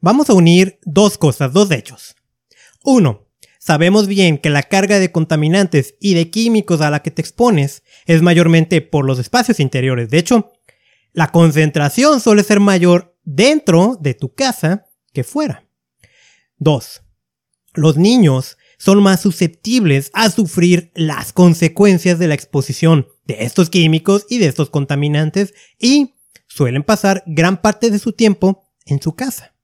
Vamos a unir dos cosas, dos hechos. Uno, sabemos bien que la carga de contaminantes y de químicos a la que te expones es mayormente por los espacios interiores. De hecho, la concentración suele ser mayor dentro de tu casa que fuera. Dos, los niños son más susceptibles a sufrir las consecuencias de la exposición de estos químicos y de estos contaminantes y suelen pasar gran parte de su tiempo en su casa.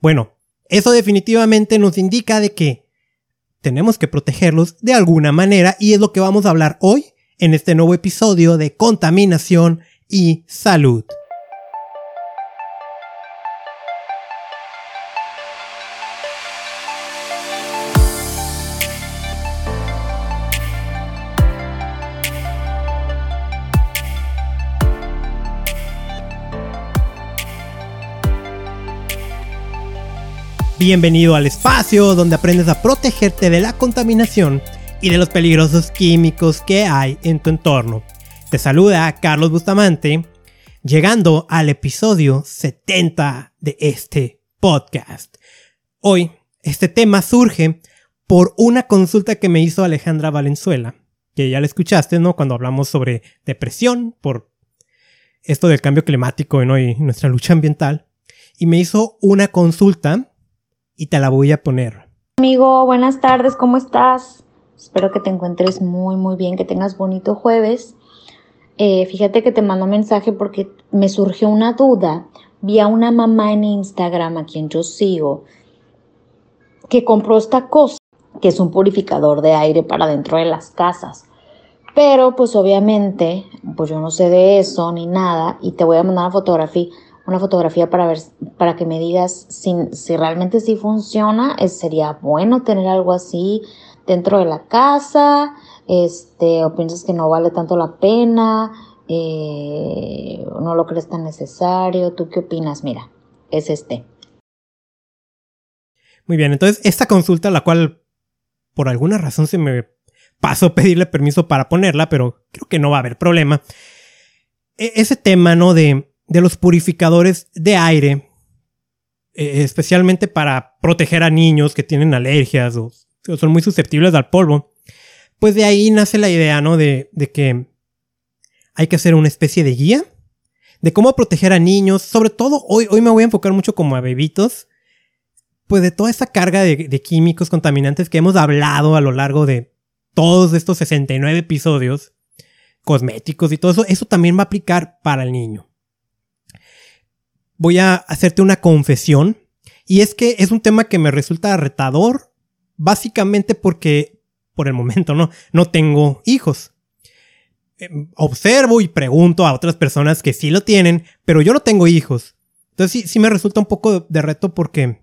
Bueno, eso definitivamente nos indica de que tenemos que protegerlos de alguna manera y es lo que vamos a hablar hoy en este nuevo episodio de contaminación y salud. Bienvenido al espacio donde aprendes a protegerte de la contaminación y de los peligrosos químicos que hay en tu entorno. Te saluda Carlos Bustamante, llegando al episodio 70 de este podcast. Hoy, este tema surge por una consulta que me hizo Alejandra Valenzuela, que ya la escuchaste, ¿no? Cuando hablamos sobre depresión, por esto del cambio climático y nuestra lucha ambiental. Y me hizo una consulta y te la voy a poner. Amigo, buenas tardes, ¿cómo estás? Espero que te encuentres muy, muy bien, que tengas bonito jueves. Eh, fíjate que te mando mensaje porque me surgió una duda. Vi a una mamá en Instagram a quien yo sigo que compró esta cosa, que es un purificador de aire para dentro de las casas. Pero pues obviamente, pues yo no sé de eso ni nada y te voy a mandar una fotografía, una fotografía para ver, para que me digas si, realmente sí funciona. sería bueno tener algo así dentro de la casa, este, o piensas que no vale tanto la pena, eh, no lo crees tan necesario, ¿tú qué opinas? Mira, es este. Muy bien, entonces esta consulta, la cual por alguna razón se me pasó pedirle permiso para ponerla, pero creo que no va a haber problema. E, ese tema, ¿no? De, de los purificadores de aire, e, especialmente para proteger a niños que tienen alergias o son muy susceptibles al polvo, pues de ahí nace la idea, ¿no? De, que hay que hacer una especie de guía de cómo proteger a niños, sobre todo hoy, hoy me voy a enfocar mucho como a bebitos, pues de toda esa carga de, de químicos contaminantes que hemos hablado a lo largo de todos estos 69 episodios, cosméticos y todo eso, eso también va a aplicar para el niño. Voy a hacerte una confesión, y es que es un tema que me resulta retador básicamente porque por el momento no, no tengo hijos. Em, observo y pregunto a otras personas que sí lo tienen, pero yo no tengo hijos. Entonces sí, sí me resulta un poco de reto porque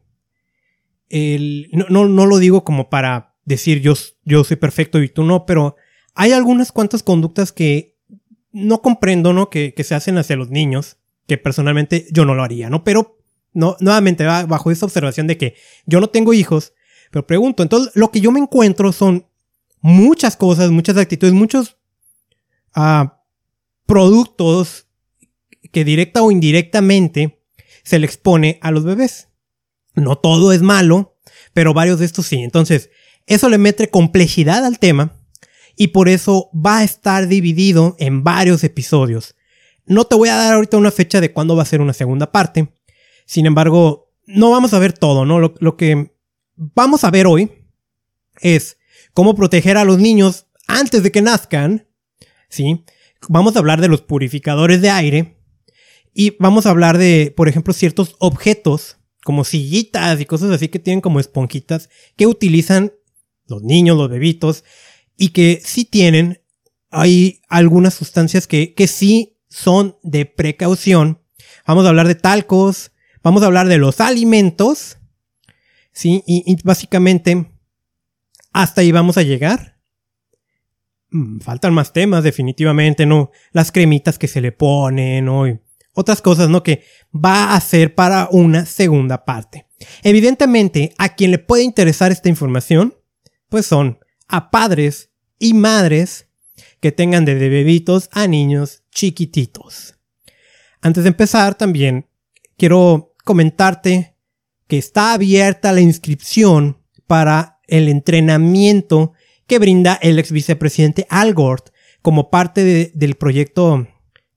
no, no, lo digo como para decir yo, yo soy perfecto y tú no, pero hay algunas cuantas conductas que no comprendo, ¿no? Que, que se hacen hacia los niños, que personalmente yo no lo haría, ¿no? Pero no, nuevamente va bajo esa observación de que yo no tengo hijos, pero pregunto, entonces lo que yo me encuentro son muchas cosas, muchas actitudes, muchos ah, productos que directa o indirectamente se le expone a los bebés. No todo es malo, pero varios de estos sí. Entonces, eso le mete complejidad al tema y por eso va a estar dividido en varios episodios. No te voy a dar ahorita una fecha de cuándo va a ser una segunda parte. Sin embargo, no vamos a ver todo, ¿no? lo que vamos a ver hoy es cómo proteger a los niños antes de que nazcan, ¿sí? Vamos a hablar de los purificadores de aire y vamos a hablar de, por ejemplo, ciertos objetos como sillitas y cosas así que tienen como esponjitas que utilizan los niños, los bebitos y que sí tienen, hay algunas sustancias que, que sí son de precaución. Vamos a hablar de talcos, vamos a hablar de los alimentos, ¿sí? Y, básicamente, hasta ahí vamos a llegar. Mm, faltan más temas, definitivamente, ¿no? Las cremitas que se le ponen, ¿no? Y otras cosas, ¿no? Que va a ser para una segunda parte. Evidentemente, a quien le puede interesar esta información, pues son a padres y madres que tengan de bebitos a niños chiquititos. Antes de empezar, también quiero comentarte que está abierta la inscripción para el entrenamiento que brinda el ex vicepresidente Al Gore como parte del proyecto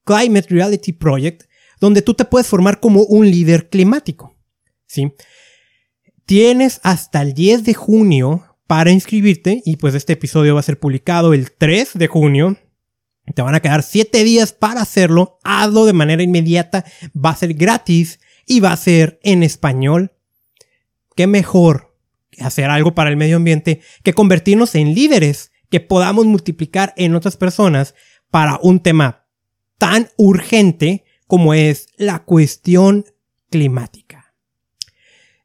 Climate Reality Project, donde tú te puedes formar como un líder climático. ¿sí? Tienes hasta el 10 de junio para inscribirte y pues este episodio va a ser publicado el 3 de junio. Te van a quedar 7 días para hacerlo. Hazlo de manera inmediata. Va a ser gratis y va a ser en español. ¿Qué mejor hacer algo para el medio ambiente que convertirnos en líderes que podamos multiplicar en otras personas para un tema tan urgente como es la cuestión climática.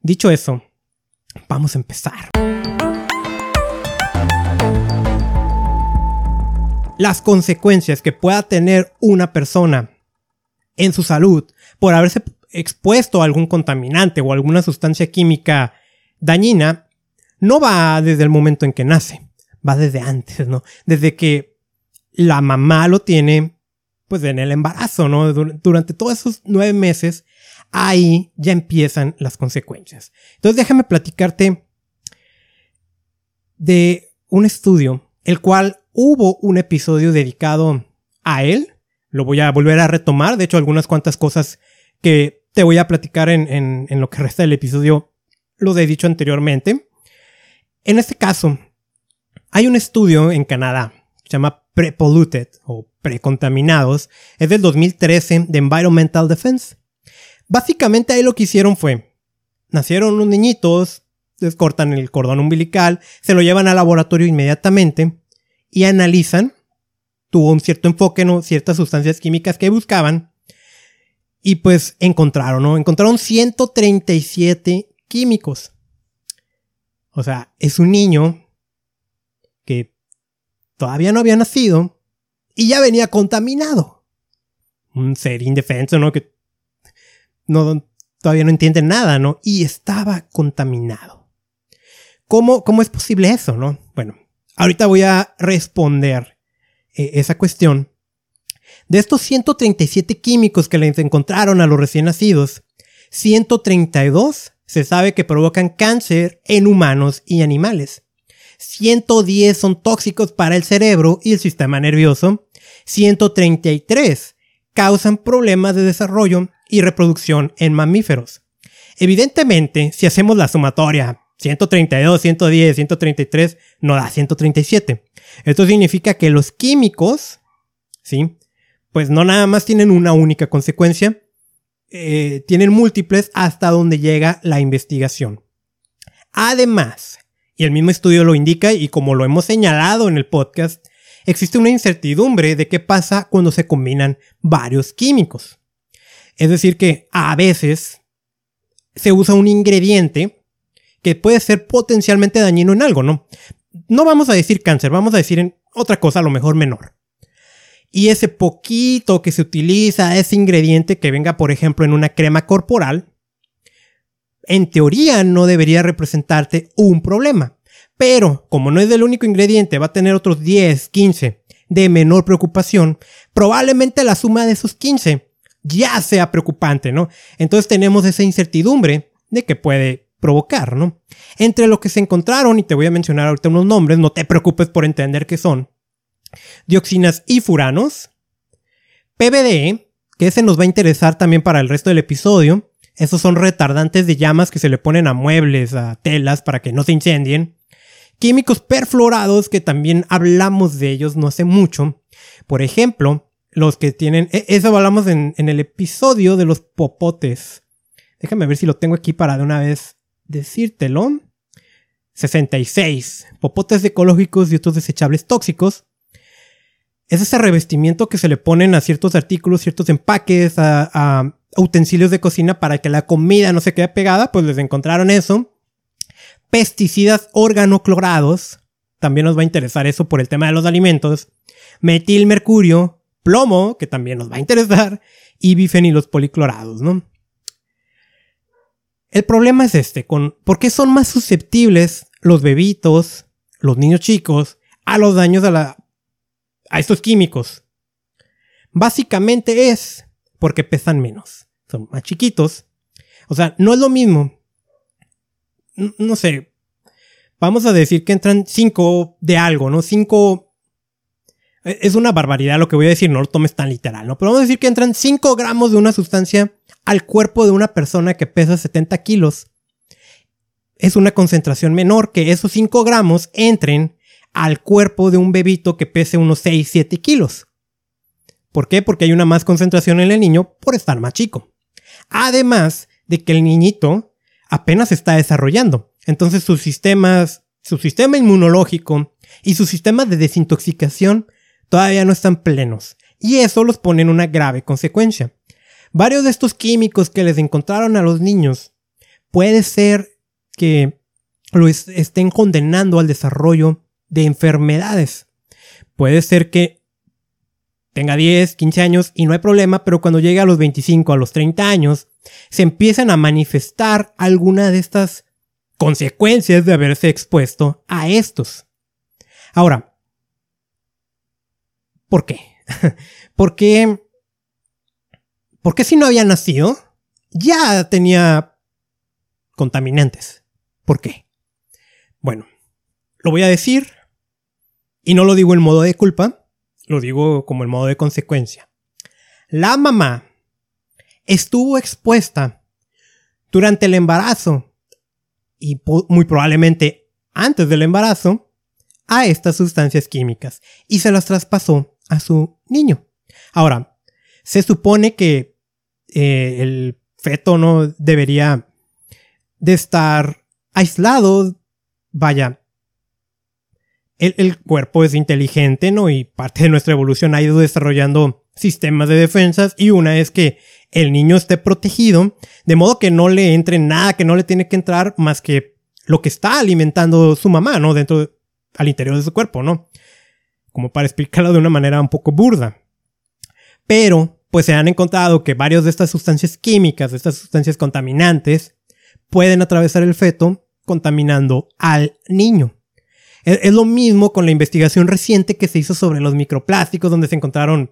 Dicho eso, vamos a empezar. Las consecuencias que pueda tener una persona en su salud por haberse expuesto a algún contaminante o alguna sustancia química dañina no va desde el momento en que nace, va desde antes, ¿no? Desde que la mamá lo tiene, pues en el embarazo, ¿no? Durante todos esos nueve meses, ahí ya empiezan las consecuencias. Entonces déjame platicarte de un estudio, el cual hubo un episodio dedicado a él. Lo voy a volver a retomar. De hecho, algunas cuantas cosas que te voy a platicar en, lo que resta del episodio lo he dicho anteriormente. En este caso, hay un estudio en Canadá, se llama Prepolluted o Precontaminados, es del 2013 de Environmental Defense. Básicamente ahí lo que hicieron fue, nacieron unos niñitos, les cortan el cordón umbilical, se lo llevan al laboratorio inmediatamente y analizan, tuvo un cierto enfoque, ¿no? ciertas sustancias químicas que buscaban, y pues encontraron, ¿no? Encontraron 137 químicos. O sea, es un niño que todavía no había nacido y ya venía contaminado. Un ser indefenso, ¿no? Que no, todavía no entiende nada, ¿no? Y estaba contaminado. ¿Cómo, cómo es posible eso, no? Bueno, ahorita voy a responder eh, esa cuestión. De estos 137 químicos que les encontraron a los recién nacidos, 132 se sabe que provocan cáncer en humanos y animales. 110 son tóxicos para el cerebro y el sistema nervioso. 133 causan problemas de desarrollo y reproducción en mamíferos. Evidentemente, si hacemos la sumatoria 132, 110, 133, no da 137. Esto significa que los químicos, ¿sí? Pues no nada más tienen una única consecuencia, eh, tienen múltiples hasta donde llega la investigación. Además, y el mismo estudio lo indica y como lo hemos señalado en el podcast, existe una incertidumbre de qué pasa cuando se combinan varios químicos. Es decir, que a veces se usa un ingrediente que puede ser potencialmente dañino en algo, ¿no? No vamos a decir cáncer, vamos a decir en otra cosa a lo mejor menor y ese poquito que se utiliza, ese ingrediente que venga, por ejemplo, en una crema corporal, en teoría no debería representarte un problema. Pero como no es el único ingrediente, va a tener otros 10, 15 de menor preocupación, probablemente la suma de esos 15 ya sea preocupante, ¿no? Entonces tenemos esa incertidumbre de que puede provocar, ¿no? Entre lo que se encontraron, y te voy a mencionar ahorita unos nombres, no te preocupes por entender qué son, dioxinas y furanos, PBDE, que ese nos va a interesar también para el resto del episodio. Esos son retardantes de llamas que se le ponen a muebles, a telas para que no se incendien. Químicos perfluorados, que también hablamos de ellos no hace mucho. Por ejemplo, los que tienen... E, eso hablamos en el episodio de los popotes. Déjame ver si lo tengo aquí para de una vez decírtelo. 66. Popotes ecológicos y otros desechables tóxicos es ese revestimiento que se le ponen a ciertos artículos, ciertos empaques, a, utensilios de cocina para que la comida no se quede pegada, pues les encontraron eso. Pesticidas organoclorados, también nos va a interesar eso por el tema de los alimentos. Metilmercurio, plomo, que también nos va a interesar, y bifenilos policlorados, ¿no? El problema es este, con por qué son más susceptibles los bebitos, los niños chicos, a los daños de la a estos químicos. Básicamente es porque pesan menos. Son más chiquitos. O sea, no es lo mismo no sé, vamos a decir que entran 5 de algo, ¿no? 5... E, es una barbaridad lo que voy a decir, no lo tomes tan literal, ¿no? Pero vamos a decir que entran 5 gramos de una sustancia al cuerpo de una persona que pesa 70 kilos. Es una concentración menor que esos 5 gramos entren al cuerpo de un bebito que pese unos 6, 7 kilos. ¿Por qué? Porque hay una más concentración en el niño por estar más chico. Además de que el niñito apenas está desarrollando. Entonces sus sistemas, su sistema inmunológico y su sistema de desintoxicación todavía no están plenos. Y eso los pone en una grave consecuencia. Varios de estos químicos que les encontraron a los niños puede ser que lo estén condenando al desarrollo de enfermedades. Puede ser que tenga 10, 15 años y no hay problema, pero cuando llegue a los 25, a los 30 años, se empiezan a manifestar alguna de estas consecuencias de haberse expuesto a estos. Ahora, ¿por qué? ¿Por qué? ¿Por qué si no había nacido ya tenía contaminantes? ¿Por qué? Bueno, lo voy a decir y no lo digo en modo de culpa, lo digo como el modo de consecuencia. La mamá estuvo expuesta durante el embarazo y muy probablemente antes del embarazo a estas sustancias químicas y se las traspasó a su niño. Ahora, se supone que eh, el feto no debería de estar aislado, vaya, el, cuerpo es inteligente, ¿no? Y parte de nuestra evolución ha ido desarrollando sistemas de defensas y una es que el niño esté protegido, de modo que no le entre nada que no le tiene que entrar más que lo que está alimentando su mamá, ¿no? Dentro, al interior de su cuerpo, ¿no? Como para explicarlo de una manera un poco burda. Pero, pues se han encontrado que varios de estas sustancias químicas, de estas sustancias contaminantes, pueden atravesar el feto contaminando al niño. Es, lo mismo con la investigación reciente que se hizo sobre los microplásticos, donde se encontraron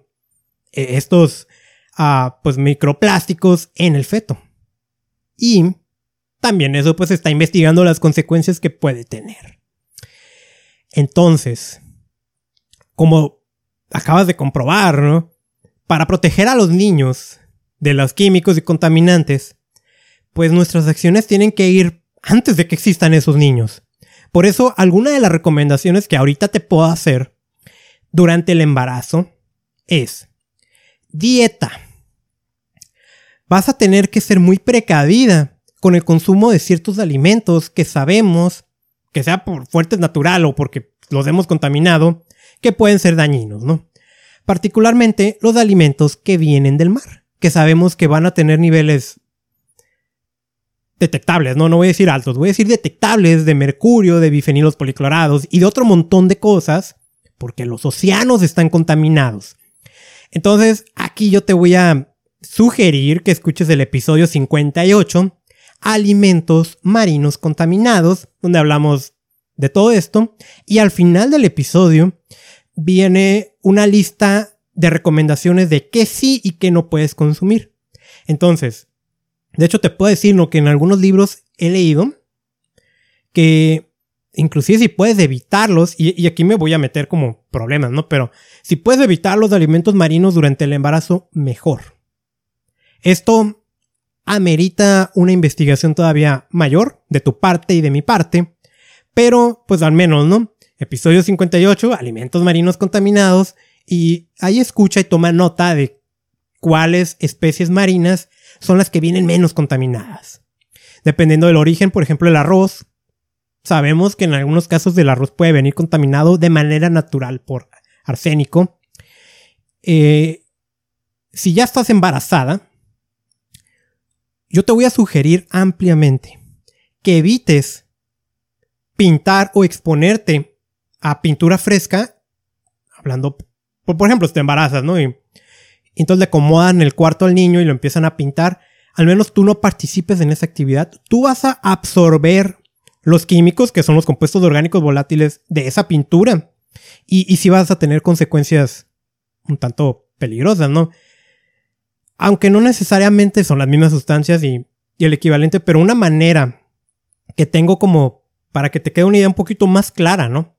eh, estos ah, pues microplásticos en el feto. Y también eso pues está investigando las consecuencias que puede tener. Entonces, como acabas de comprobar, ¿no? Para proteger a los niños de los químicos y contaminantes, pues nuestras acciones tienen que ir antes de que existan esos niños. Por eso, alguna de las recomendaciones que ahorita te puedo hacer durante el embarazo es dieta. Vas a tener que ser muy precavida con el consumo de ciertos alimentos que sabemos, que sea por fuentes natural o porque los hemos contaminado, que pueden ser dañinos, ¿no? Particularmente los alimentos que vienen del mar, que sabemos que van a tener niveles detectables, no, no voy a decir altos, voy a decir detectables de mercurio, de bifenilos policlorados y de otro montón de cosas, porque los océanos están contaminados. Entonces, aquí yo te voy a sugerir que escuches el episodio 58, Alimentos marinos contaminados, donde hablamos de todo esto, y al final del episodio viene una lista de recomendaciones de qué sí y qué no puedes consumir. Entonces, de hecho, te puedo decir que en algunos libros he leído, que inclusive si puedes evitarlos, y, aquí me voy a meter como problemas, ¿no? Pero si puedes evitar los alimentos marinos durante el embarazo, mejor. Esto amerita una investigación todavía mayor de tu parte y de mi parte, pero pues al menos, ¿no? Episodio 58, alimentos marinos contaminados, y ahí escucha y toma nota de cuáles especies marinas son las que vienen menos contaminadas. Dependiendo del origen, por ejemplo, el arroz, sabemos que en algunos casos el arroz puede venir contaminado de manera natural por arsénico. Eh, si ya estás embarazada, yo te voy a sugerir ampliamente que evites pintar o exponerte a pintura fresca, hablando, por, ejemplo, si te embarazas, ¿no? entonces le acomodan el cuarto al niño y lo empiezan a pintar, al menos tú no participes en esa actividad, tú vas a absorber los químicos, que son los compuestos orgánicos volátiles de esa pintura. Y, y sí vas a tener consecuencias un tanto peligrosas, ¿no? Aunque no necesariamente son las mismas sustancias y, y el equivalente, pero una manera que tengo como para que te quede una idea un poquito más clara, ¿no?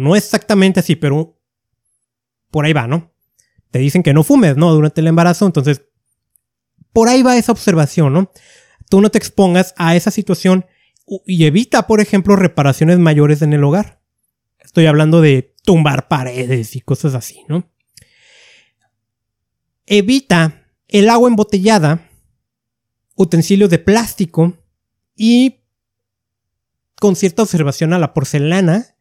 No exactamente así, pero por ahí va, ¿no? Te dicen que no fumes, ¿no? Durante el embarazo, entonces por ahí va esa observación, ¿no? Tú no te expongas a esa situación y evita, por ejemplo, reparaciones mayores en el hogar. Estoy hablando de tumbar paredes y cosas así, ¿no? Evita el agua embotellada, utensilios de plástico y con cierta observación a la porcelana,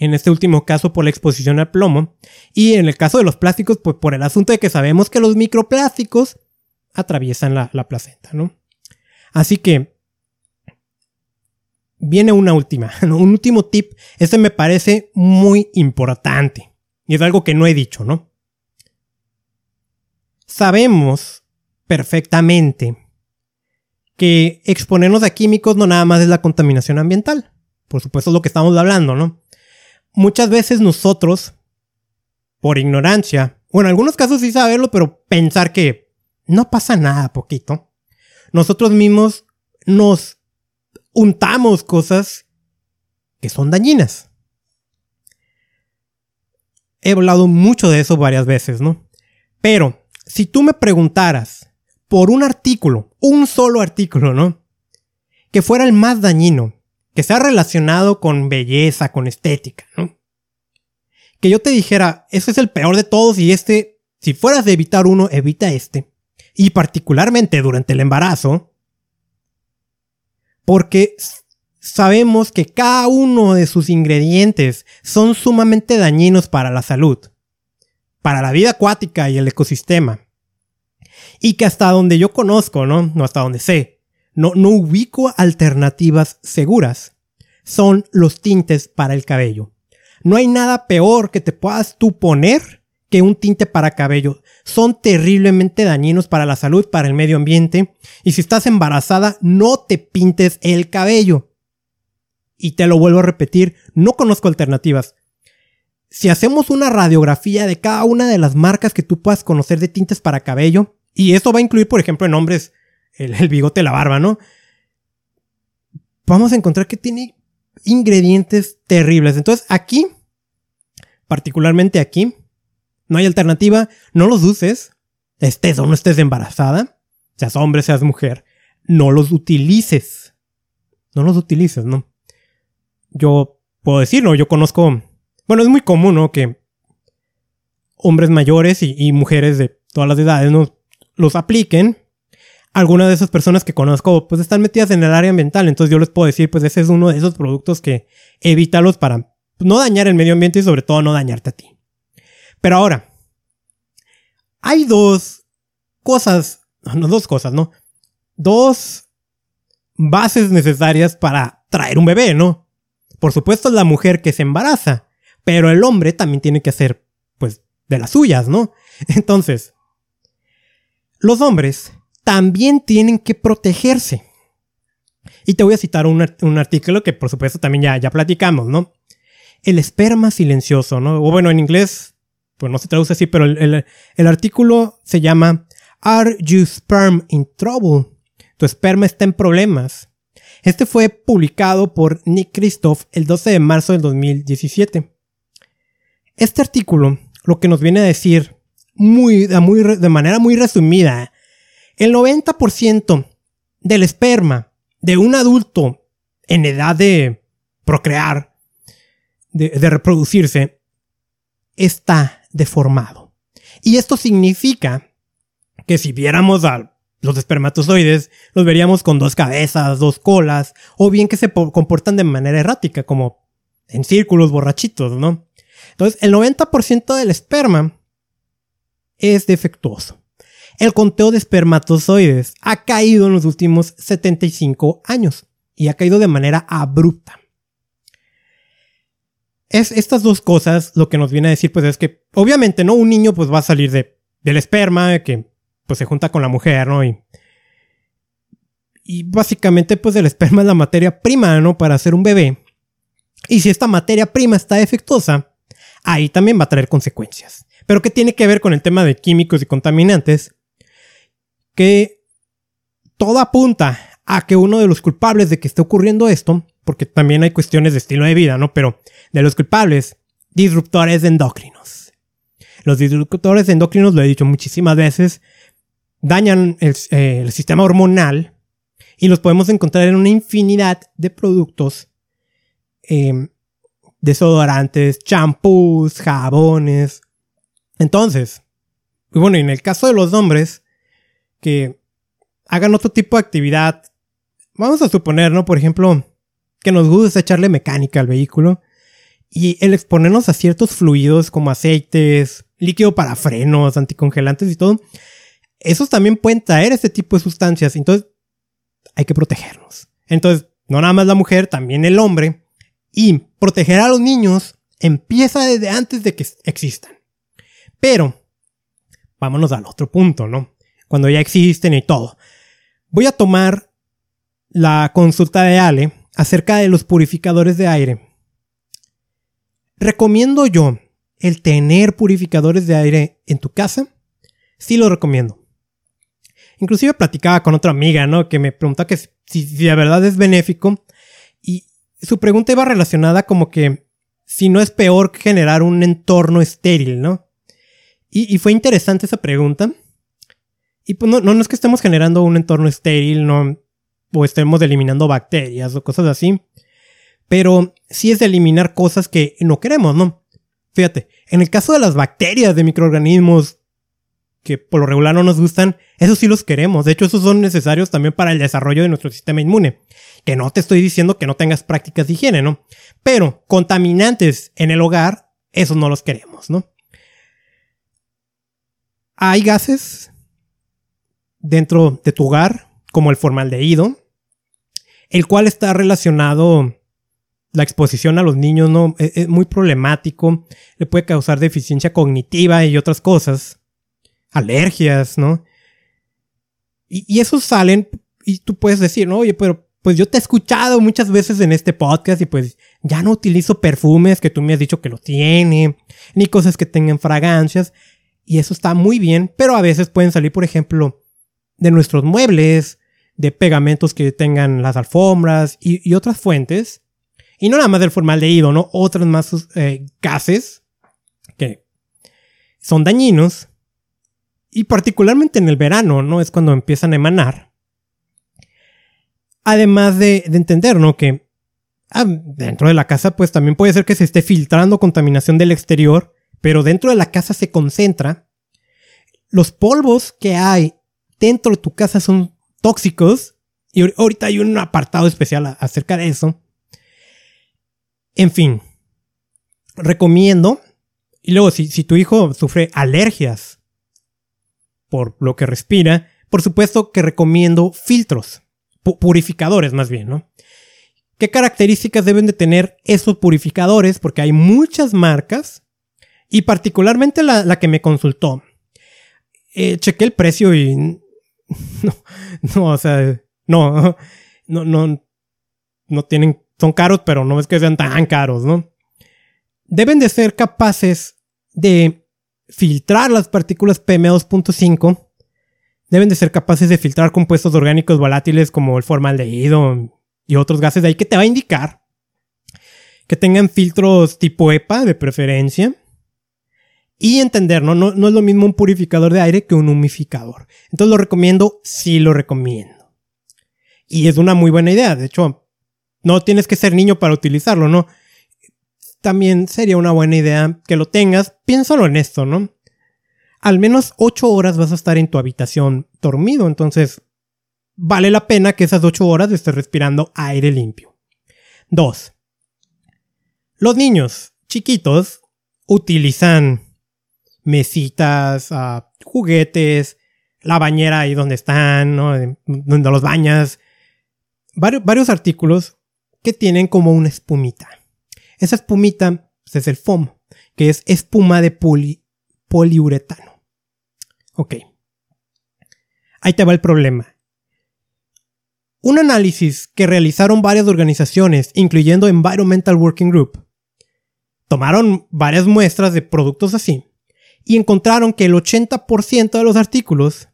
en este último caso por la exposición al plomo, y en el caso de los plásticos, pues por el asunto de que sabemos que los microplásticos atraviesan la, placenta, ¿no? Así que viene una última, un último tip. Este me parece muy importante. Y es algo que no he dicho, ¿no? Sabemos perfectamente que exponernos a químicos no nada más es la contaminación ambiental. Por supuesto es lo que estamos hablando, ¿no? Muchas veces nosotros, por ignorancia, bueno, en algunos casos sí saberlo, pero pensar que no pasa nada poquito. Nosotros mismos nos untamos cosas que son dañinas. He hablado mucho de eso varias veces, ¿no? Pero si tú me preguntaras por un artículo, un solo artículo, ¿no? Que fuera el más dañino, que sea relacionado con belleza, con estética, ¿no? Que yo te dijera, ese es el peor de todos y este, si fueras de evitar uno, evita este y particularmente durante el embarazo, porque sabemos que cada uno de sus ingredientes son sumamente dañinos para la salud, para la vida acuática y el ecosistema. Y que hasta donde yo conozco, ¿no? No hasta donde sé, no, no ubico alternativas seguras. Son los tintes para el cabello. No hay nada peor que te puedas tú poner que un tinte para cabello. Son terriblemente dañinos para la salud, para el medio ambiente. Y si estás embarazada, no te pintes el cabello. Y te lo vuelvo a repetir, no conozco alternativas. Si hacemos una radiografía de cada una de las marcas que tú puedas conocer de tintes para cabello, y esto va a incluir, por ejemplo, en hombres, el, bigote, la barba, ¿no? Vamos a encontrar que tiene ingredientes terribles. Entonces aquí, particularmente aquí, no hay alternativa, no los uses, estés o no estés embarazada, seas hombre, seas mujer, no los utilices. No los utilices, ¿no? Yo puedo decir, ¿no? Yo conozco, bueno, es muy común, ¿no? Que hombres mayores y, mujeres de todas las edades, ¿no? Los apliquen. Algunas de esas personas que conozco, pues están metidas en el área ambiental. Entonces yo les puedo decir, pues ese es uno de esos productos que evítalos para no dañar el medio ambiente y sobre todo no dañarte a ti. Pero ahora, hay dos cosas, no dos cosas, ¿no? Dos bases necesarias para traer un bebé, ¿no? Por supuesto la mujer que se embaraza, pero el hombre también tiene que hacer, pues, de las suyas, ¿no? Entonces, los hombres también tienen que protegerse. Y te voy a citar un, artículo que por supuesto también ya, ya platicamos, ¿no? El esperma silencioso, ¿no? O bueno, en inglés pues no se traduce así, pero el, artículo se llama Are You Sperm in Trouble? Tu esperma está en problemas. Este fue publicado por Nick Christoph el 12 de marzo del 2017. Este artículo lo que nos viene a decir muy, de manera muy resumida, el 90% del esperma de un adulto en edad de procrear, de reproducirse, está deformado. Y esto significa que si viéramos a los espermatozoides, los veríamos con dos cabezas, dos colas, o bien que se comportan de manera errática, como en círculos borrachitos, ¿no? Entonces, el 90% del esperma es defectuoso. El conteo de espermatozoides ha caído en los últimos 75 años y ha caído de manera abrupta es estas dos cosas lo que nos viene a decir, pues es que obviamente, ¿no? Un niño pues va a salir de, del esperma que pues se junta con la mujer, ¿no? Y, básicamente pues el esperma es la materia prima, ¿no? Para hacer un bebé. Y si esta materia prima está defectuosa, ahí también va a traer consecuencias. Pero ¿qué tiene que ver con el tema de químicos y contaminantes? Que todo apunta a que uno de los culpables de que esté ocurriendo esto, porque también hay cuestiones de estilo de vida, ¿no? Pero de los culpables, disruptores endocrinos. Los disruptores endocrinos, lo he dicho muchísimas veces, dañan el, eh, sistema hormonal y los podemos encontrar en una infinidad de productos, em, desodorantes, champús, jabones. Entonces, bueno, en el caso de los hombres, que hagan otro tipo de actividad, vamos a suponer, ¿no? Por ejemplo, que nos gusta echarle mecánica al vehículo y el exponernos a ciertos fluidos como aceites, líquido para frenos, anticongelantes y todo, esos también pueden traer este tipo de sustancias. Entonces, hay que protegernos. Entonces, no nada más la mujer, también el hombre. Y proteger a los niños empieza desde antes de que existan. Pero, vámonos al otro punto, ¿no? Cuando ya existen y todo. Voy a tomar la consulta de Ale acerca de los purificadores de aire. ¿Recomiendo yo el tener purificadores de aire en tu casa? Sí lo recomiendo. Inclusive platicaba con otra amiga, ¿no? Que me preguntaba que si, de verdad es benéfico. Y su pregunta iba relacionada como que si no es peor generar un entorno estéril, ¿no? Y, fue interesante esa pregunta. Y pues no, no, es que estemos generando un entorno estéril, no, o estemos eliminando bacterias o cosas así. Pero sí es de eliminar cosas que no queremos, ¿no? Fíjate, en el caso de las bacterias, de microorganismos que por lo regular no nos gustan, esos sí los queremos. De hecho, esos son necesarios también para el desarrollo de nuestro sistema inmune. Que no te estoy diciendo que no tengas prácticas de higiene, ¿no? Pero contaminantes en el hogar, esos no los queremos, ¿no? Hay gases dentro de tu hogar, como el formaldehído, el cual está relacionado la exposición a los niños no es, es, muy problemático, le puede causar deficiencia cognitiva y otras cosas alergias, ¿no? Y, esos salen y tú puedes decir, ¿no? Oye, pero pues yo te he escuchado muchas veces en este podcast y pues ya no utilizo perfumes que tú me has dicho que lo tiene, ni cosas que tengan fragancias. Y eso está muy bien, pero a veces pueden salir, por ejemplo, de nuestros muebles, de pegamentos que tengan las alfombras y, otras fuentes. Y no nada más del formaldehído, ¿no? Otras más eh, gases que son dañinos y particularmente en el verano, ¿no? Es cuando empiezan a emanar. Además de, entender, ¿no? Que ah, dentro de la casa, pues también puede ser que se esté filtrando contaminación del exterior, pero dentro de la casa se concentra. Los polvos que hay dentro de tu casa son tóxicos. Y ahorita hay un apartado especial acerca de eso. En fin, recomiendo. Y luego, si, si tu hijo sufre alergias por lo que respira, por supuesto que recomiendo filtros, purificadores más bien, ¿no? ¿Qué características deben de tener esos purificadores? Porque hay muchas marcas y particularmente la, que me consultó. Eh, chequé el precio y no, no, o sea, no, no, no, no tienen, son caros, pero no es que sean tan caros, ¿no? Deben de ser capaces de filtrar las partículas PM2.5, deben de ser capaces de filtrar compuestos orgánicos volátiles como el formaldehído y otros gases de ahí que te va a indicar que tengan filtros tipo EPA de preferencia. Y entender, ¿no? ¿no? Es lo mismo un purificador de aire que un humificador. Entonces lo recomiendo, sí lo recomiendo. Y es una muy buena idea. De hecho, no tienes que ser niño para utilizarlo, ¿no? también sería una buena idea que lo tengas. Piénsalo en esto, ¿no? Al menos 8 horas vas a estar en tu habitación dormido, entonces vale la pena que esas 8 horas estés respirando aire limpio. 2. Los niños chiquitos utilizan mesitas, ah, juguetes, la bañera ahí donde están, ¿no? donde los bañas, varios artículos que tienen como una espumita. Esa espumita pues, es el foam, que es espuma de poliuretano. Ok. Ahí te va el problema. Un análisis que realizaron varias organizaciones, incluyendo Environmental Working Group, tomaron varias muestras de productos así y encontraron que el 80% de los artículos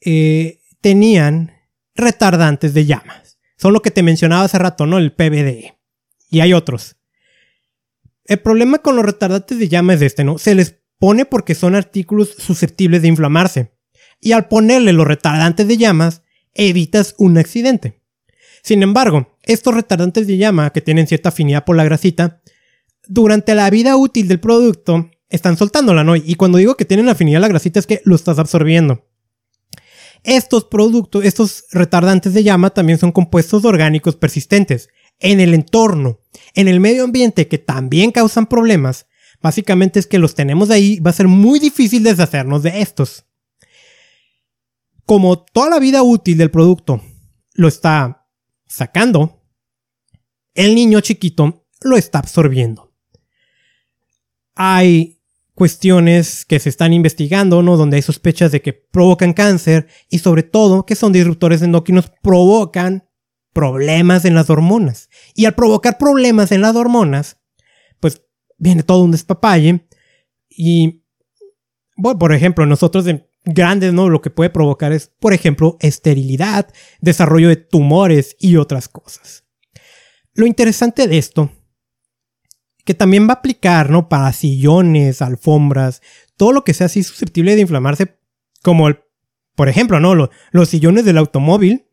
eh, tenían retardantes de llamas. Son lo que te mencionaba hace rato, ¿no? El PBDE. Y hay otros. El problema con los retardantes de llama es este, ¿no? Se les pone porque son artículos susceptibles de inflamarse. Y al ponerle los retardantes de llamas, evitas un accidente. Sin embargo, estos retardantes de llama, que tienen cierta afinidad por la grasita, durante la vida útil del producto, están soltándola, ¿no? Y cuando digo que tienen afinidad a la grasita es que lo estás absorbiendo. Estos productos, estos retardantes de llama también son compuestos orgánicos persistentes en el entorno, en el medio ambiente que también causan problemas. Básicamente es que los tenemos ahí, va a ser muy difícil deshacernos de estos. Como toda la vida útil del producto lo está sacando, el niño chiquito lo está absorbiendo. Hay cuestiones que se están investigando, ¿no? Donde hay sospechas de que provocan cáncer y sobre todo que son disruptores endocrinos, provocan problemas en las hormonas. Y al provocar problemas en las hormonas, pues viene todo un despapalle. Y, bueno, por ejemplo, nosotros en grandes, ¿no? Lo que puede provocar es, por ejemplo, esterilidad, desarrollo de tumores y otras cosas. Lo interesante de esto que también va a aplicar, ¿no? Para sillones, alfombras, todo lo que sea así susceptible de inflamarse, como el, por ejemplo, ¿no? Los, sillones del automóvil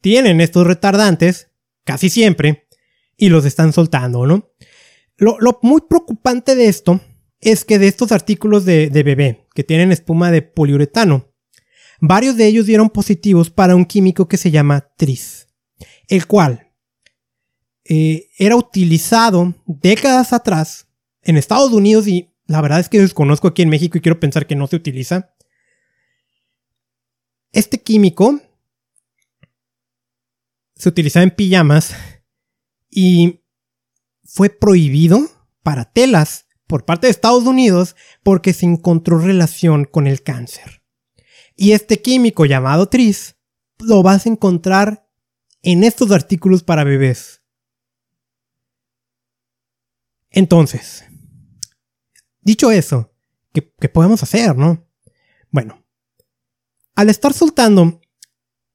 tienen estos retardantes, casi siempre, y los están soltando, ¿no? Lo, muy preocupante de esto es que de estos artículos de, de bebé que tienen espuma de poliuretano, varios de ellos dieron positivos para un químico que se llama tris, el cual eh, era utilizado décadas atrás en Estados Unidos y la verdad es que desconozco aquí en México y quiero pensar que no se utiliza. Este químico se utilizaba en pijamas y fue prohibido para telas por parte de Estados Unidos porque se encontró relación con el cáncer. Y este químico llamado tris lo vas a encontrar en estos artículos para bebés. Entonces, dicho eso, ¿qué, podemos hacer, no? Bueno, al estar soltando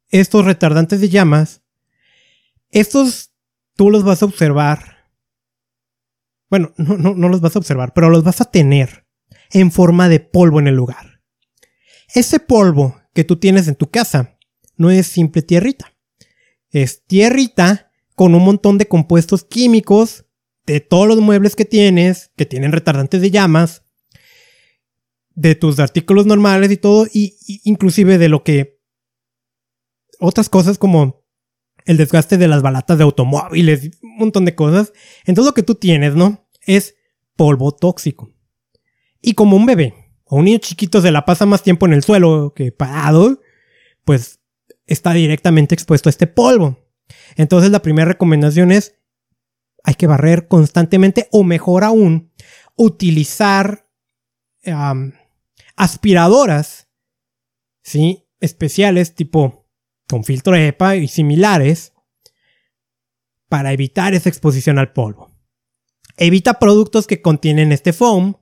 estos retardantes de llamas, estos tú los vas a observar. Bueno, no, no, los vas a observar, pero los vas a tener en forma de polvo en el lugar. Ese polvo que tú tienes en tu casa no es simple tierrita. Es tierrita con un montón de compuestos químicos de todos los muebles que tienes, que tienen retardantes de llamas, de tus artículos normales y todo, y, inclusive de lo que otras cosas como el desgaste de las balatas de automóviles, un montón de cosas. Entonces lo que tú tienes, ¿no? Es polvo tóxico. Y como un bebé o un niño chiquito se la pasa más tiempo en el suelo que parado, pues está directamente expuesto a este polvo. Entonces la primera recomendación es hay que barrer constantemente o mejor aún, utilizar aspiradoras, ¿sí? Especiales tipo con filtro EPA y similares para evitar esa exposición al polvo. Evita productos que contienen este foam.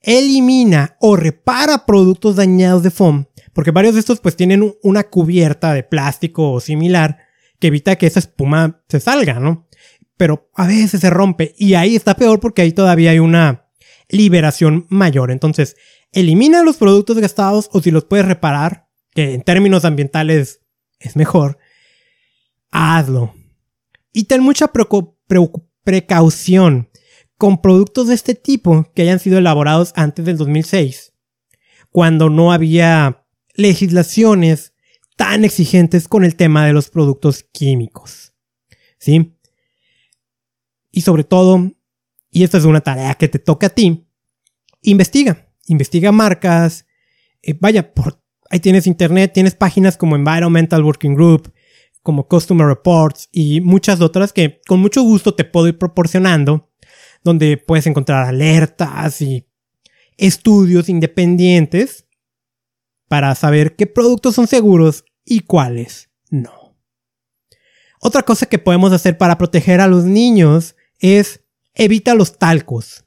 Elimina o repara productos dañados de foam, porque varios de estos pues tienen una cubierta de plástico o similar que evita que esa espuma se salga, ¿no? Pero a veces se rompe y ahí está peor porque ahí todavía hay una liberación mayor. Entonces, elimina los productos gastados o si los puedes reparar, que en términos ambientales es mejor, hazlo. Y ten mucha precaución con productos de este tipo que hayan sido elaborados antes del 2006, cuando no había legislaciones tan exigentes con el tema de los productos químicos. ¿Sí? Y sobre todo, y esta es una tarea que te toca a ti, investiga. Investiga marcas. Eh, vaya, por, ahí tienes internet, tienes páginas como Environmental Working Group, como Customer Reports y muchas otras que con mucho gusto te puedo ir proporcionando, donde puedes encontrar alertas y estudios independientes para saber qué productos son seguros y cuáles no. Otra cosa que podemos hacer para proteger a los niños es evita los talcos.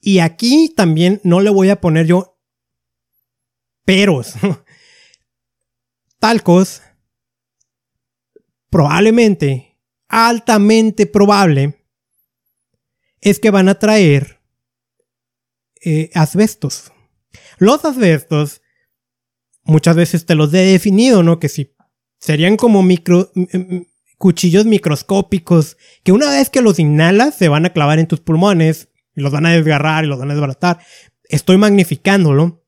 Y aquí también no le voy a poner yo peros. talcos, probablemente, altamente probable, es que van a traer eh, asbestos. Los asbestos, muchas veces te los he definido, ¿no? Que si serían como micro, cuchillos microscópicos, que una vez que los inhalas se van a clavar en tus pulmones, y los van a desgarrar y los van a desbaratar. Estoy magnificándolo,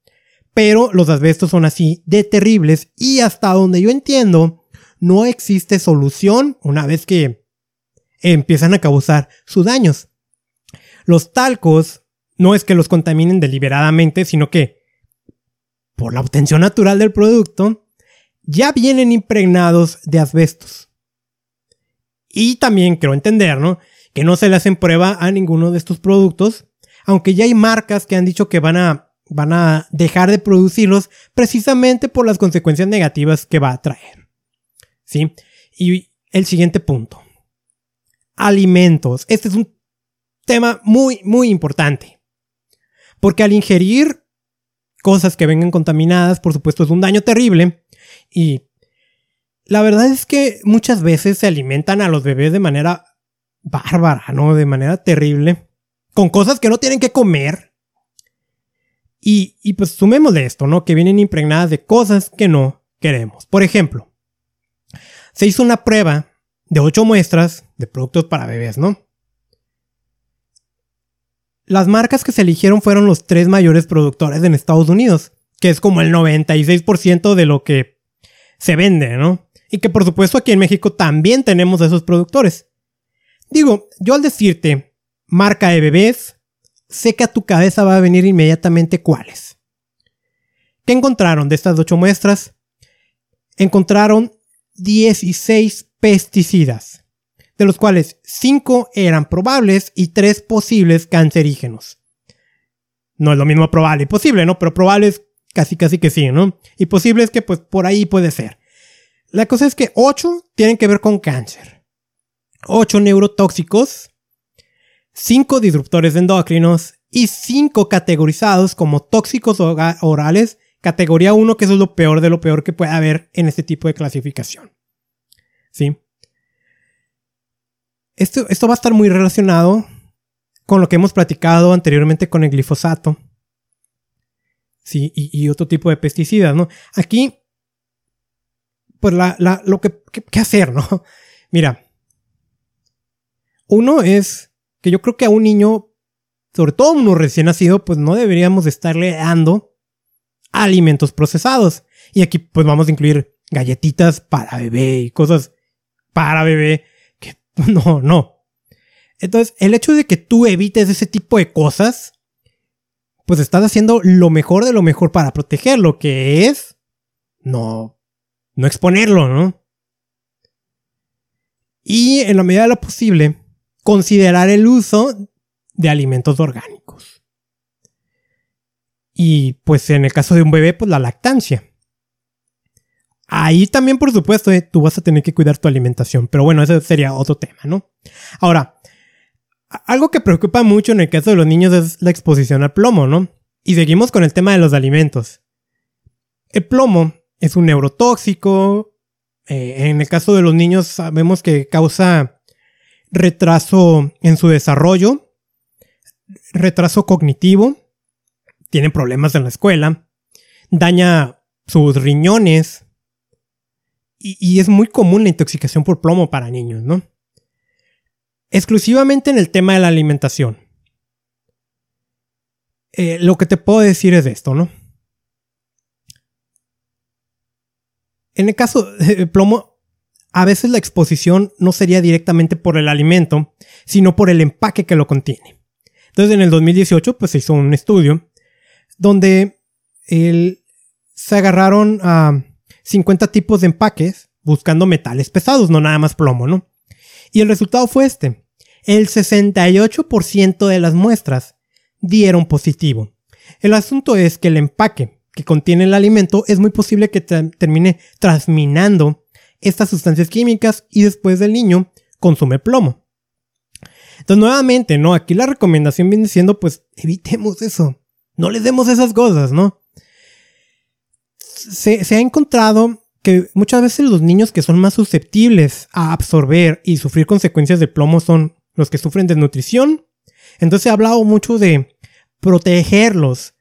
pero los asbestos son así de terribles y hasta donde yo entiendo, no existe solución una vez que empiezan a causar sus daños. Los talcos no es que los contaminen deliberadamente, sino que por la obtención natural del producto, ya vienen impregnados de asbestos. Y también quiero entender, ¿no? Que no se le hacen prueba a ninguno de estos productos, aunque ya hay marcas que han dicho que van a, van a dejar de producirlos precisamente por las consecuencias negativas que va a traer. ¿Sí? Y el siguiente punto. Alimentos. Este es un tema muy, muy importante. Porque al ingerir cosas que vengan contaminadas, por supuesto, es un daño terrible. Y la verdad es que muchas veces se alimentan a los bebés de manera bárbara, ¿no? De manera terrible. Con cosas que no tienen que comer. Y, y pues sumemos de esto, ¿no? Que vienen impregnadas de cosas que no queremos. Por ejemplo, se hizo una prueba de ocho muestras de productos para bebés, ¿no? Las marcas que se eligieron fueron los tres mayores productores en Estados Unidos, que es como el 96% de lo que se vende, ¿no? Y que por supuesto aquí en México también tenemos esos productores. Digo, yo al decirte marca de bebés, sé que a tu cabeza va a venir inmediatamente cuáles. ¿Qué encontraron de estas ocho muestras? Encontraron 16 pesticidas de los cuales 5 eran probables y 3 posibles cancerígenos. No es lo mismo probable y posible, ¿no? Pero probable es casi casi que sí, ¿no? Y posible es que pues por ahí puede ser. La cosa es que 8 tienen que ver con cáncer. 8 neurotóxicos, 5 disruptores endocrinos y 5 categorizados como tóxicos orales, categoría 1, que eso es lo peor de lo peor que puede haber en este tipo de clasificación. ¿Sí? Esto, esto va a estar muy relacionado con lo que hemos platicado anteriormente con el glifosato. Sí, y, otro tipo de pesticidas, ¿no? Aquí, pues la, lo que, que, hacer, ¿no? Mira, uno es que yo creo que a un niño, sobre todo uno recién nacido, pues no deberíamos estarle dando alimentos procesados. Y aquí pues vamos a incluir galletitas para bebé y cosas para bebé No, no. Entonces, el hecho de que tú evites ese tipo de cosas, pues estás haciendo lo mejor de lo mejor para protegerlo, que es no, no exponerlo, ¿no? Y en la medida de lo posible, considerar el uso de alimentos orgánicos. Y pues en el caso de un bebé, pues la lactancia. Ahí también, por supuesto, eh, tú vas a tener que cuidar tu alimentación. Pero bueno, ese sería otro tema, ¿no? Ahora, algo que preocupa mucho en el caso de los niños es la exposición al plomo, ¿no? Y seguimos con el tema de los alimentos. El plomo es un neurotóxico. Eh, en el caso de los niños sabemos que causa retraso en su desarrollo, retraso cognitivo, tienen problemas en la escuela, daña sus riñones, y, es muy común la intoxicación por plomo para niños, ¿no? Exclusivamente en el tema de la alimentación. Eh, lo que te puedo decir es esto, ¿no? En el caso del plomo, a veces la exposición no sería directamente por el alimento, sino por el empaque que lo contiene. Entonces, en el 2018, pues se hizo un estudio donde se agarraron a 50 tipos de empaques buscando metales pesados, no nada más plomo, ¿no? Y el resultado fue este. El 68% de las muestras dieron positivo. El asunto es que el empaque que contiene el alimento es muy posible que termine transminando estas sustancias químicas y después el niño consume plomo. Entonces, nuevamente, ¿no? Aquí la recomendación viene siendo, pues, evitemos eso. No les demos esas cosas, ¿no? se, ha encontrado que muchas veces los niños que son más susceptibles a absorber y sufrir consecuencias de plomo son los que sufren desnutrición. Entonces he hablado mucho de protegerlos,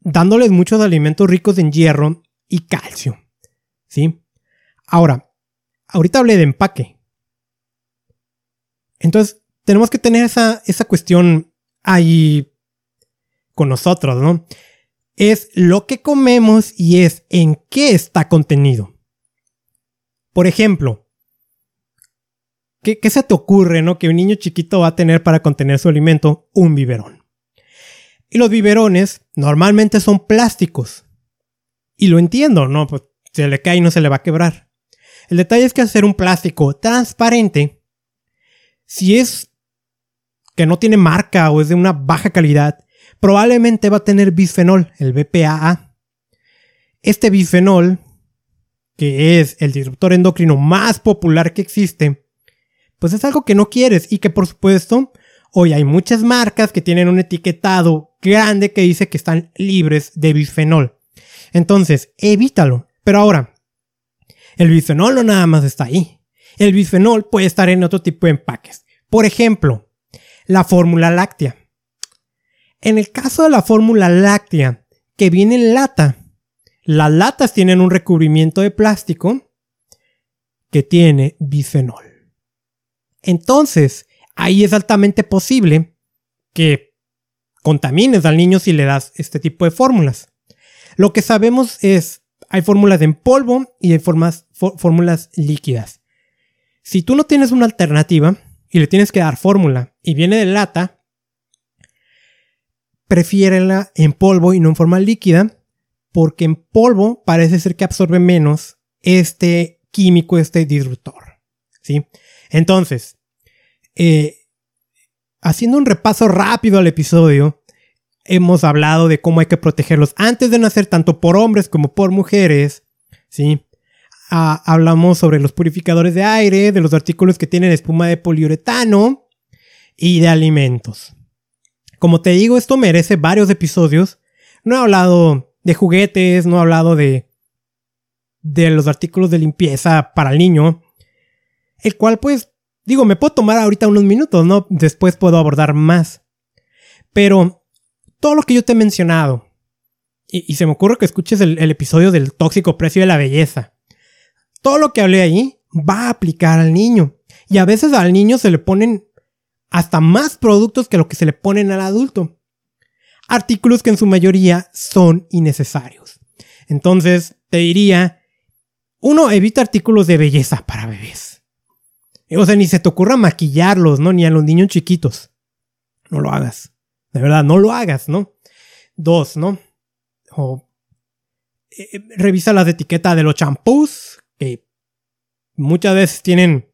dándoles muchos alimentos ricos en hierro y calcio. ¿Sí? Ahora, ahorita hablé de empaque. Entonces, tenemos que tener esa, esa cuestión ahí con nosotros, ¿no? Es lo que comemos y es en qué está contenido. Por ejemplo, ¿qué, se te ocurre, no? Que un niño chiquito va a tener para contener su alimento un biberón. Y los biberones normalmente son plásticos. Y lo entiendo, ¿no? Pues se le cae y no se le va a quebrar. El detalle es que hacer un plástico transparente, si es que no tiene marca o es de una baja calidad, probablemente va a tener bisfenol, el BPAA. Este bisfenol que es el disruptor endocrino más popular que existe, pues es algo que no quieres y que por supuesto hoy hay muchas marcas que tienen un etiquetado grande que dice que están libres de bisfenol. Entonces, evítalo. Pero ahora, el bisfenol no nada más está ahí. El bisfenol puede estar en otro tipo de empaques. Por ejemplo, la fórmula láctea. En el caso de la fórmula láctea que viene en lata, las latas tienen un recubrimiento de plástico que tiene bisfenol. Entonces, ahí es altamente posible que contamines al niño si le das este tipo de fórmulas. Lo que sabemos es, hay fórmulas en polvo y hay fórmulas líquidas. Si tú no tienes una alternativa y le tienes que dar fórmula y viene de lata, prefiérela en polvo y no en forma líquida porque en polvo parece ser que absorbe menos este químico, este disruptor. ¿sí? Entonces, eh, haciendo un repaso rápido al episodio, hemos hablado de cómo hay que protegerlos antes de nacer, tanto por hombres como por mujeres. ¿sí? Ah, hablamos sobre los purificadores de aire, de los artículos que tienen espuma de poliuretano y de alimentos. Como te digo, esto merece varios episodios. No he hablado de juguetes, no he hablado de, de los artículos de limpieza para el niño, el cual pues, digo, me puedo tomar ahorita unos minutos, ¿no? Después puedo abordar más. Pero todo lo que yo te he mencionado, y, se me ocurre que escuches el, el episodio del tóxico precio de la belleza, todo lo que hablé ahí va a aplicar al niño. Y a veces al niño se le ponen hasta más productos que lo que se le ponen al adulto artículos que en su mayoría son innecesarios. Entonces, te diría, uno, evita artículos de belleza para bebés. O sea, ni se te ocurra maquillarlos, ¿no? Ni a los niños chiquitos. No lo hagas. De verdad, no lo hagas, ¿no? Dos, ¿no? O, eh, revisa las etiquetas de los champús, que muchas veces tienen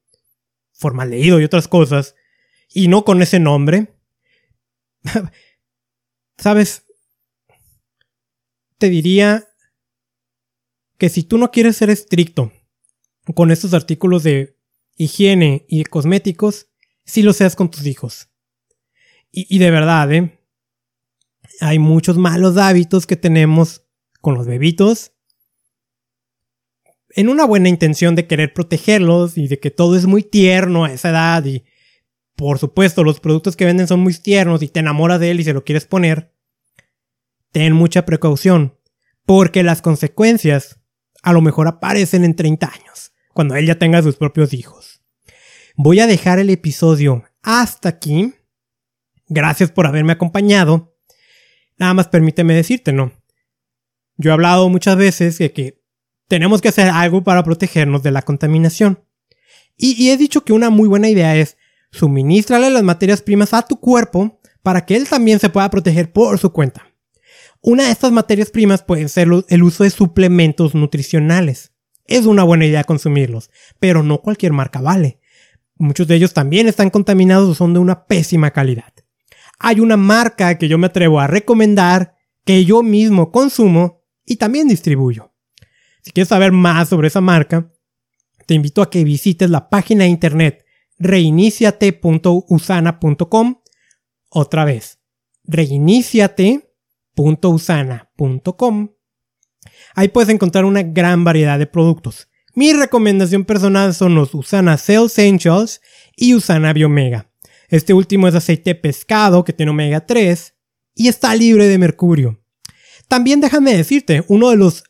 leído y otras cosas, y no con ese nombre. Sabes, te diría que si tú no quieres ser estricto con estos artículos de higiene y cosméticos, sí lo seas con tus hijos. Y, de verdad, ¿eh? Hay muchos malos hábitos que tenemos con los bebitos. En una buena intención de querer protegerlos y de que todo es muy tierno a esa edad y por supuesto, los productos que venden son muy tiernos y te enamoras de él y se lo quieres poner, ten mucha precaución, porque las consecuencias a lo mejor aparecen en 30 años, cuando él ya tenga sus propios hijos. Voy a dejar el episodio hasta aquí. Gracias por haberme acompañado. Nada más permíteme decirte, ¿no? Yo he hablado muchas veces de que tenemos que hacer algo para protegernos de la contaminación. Y, he dicho que una muy buena idea es Suministrale las materias primas a tu cuerpo para que él también se pueda proteger por su cuenta. Una de estas materias primas puede ser el uso de suplementos nutricionales. Es una buena idea consumirlos, pero no cualquier marca vale. Muchos de ellos también están contaminados o son de una pésima calidad. Hay una marca que yo me atrevo a recomendar, que yo mismo consumo y también distribuyo. Si quieres saber más sobre esa marca, te invito a que visites la página de internet reiniciate.usana.com. Otra vez, reiniciate.usana.com. Ahí puedes encontrar una gran variedad de productos. Mi recomendación personal son los Usana Cell Essentials y Usana Biomega. Este último es aceite pescado que tiene omega 3 y está libre de mercurio. También déjame decirte, uno de los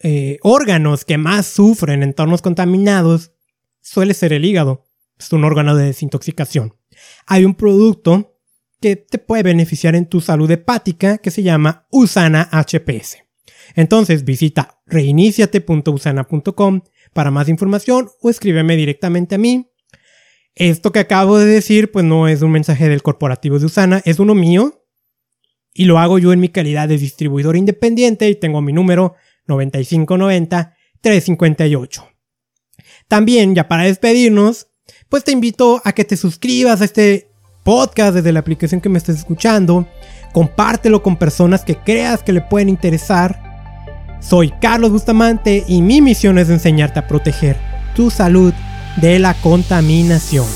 eh, órganos que más sufren en entornos contaminados suele ser el hígado. Es un órgano de desintoxicación. Hay un producto que te puede beneficiar en tu salud hepática que se llama Usana HPS. Entonces visita reiniciate.usana.com para más información o escríbeme directamente a mí. Esto que acabo de decir pues no es un mensaje del corporativo de Usana, es uno mío y lo hago yo en mi calidad de distribuidor independiente y tengo mi número 9590 358. También, ya para despedirnos, pues te invito a que te suscribas a este podcast desde la aplicación que me estés escuchando, compártelo con personas que creas que le pueden interesar. Soy Carlos Bustamante y mi misión es enseñarte a proteger tu salud de la contaminación.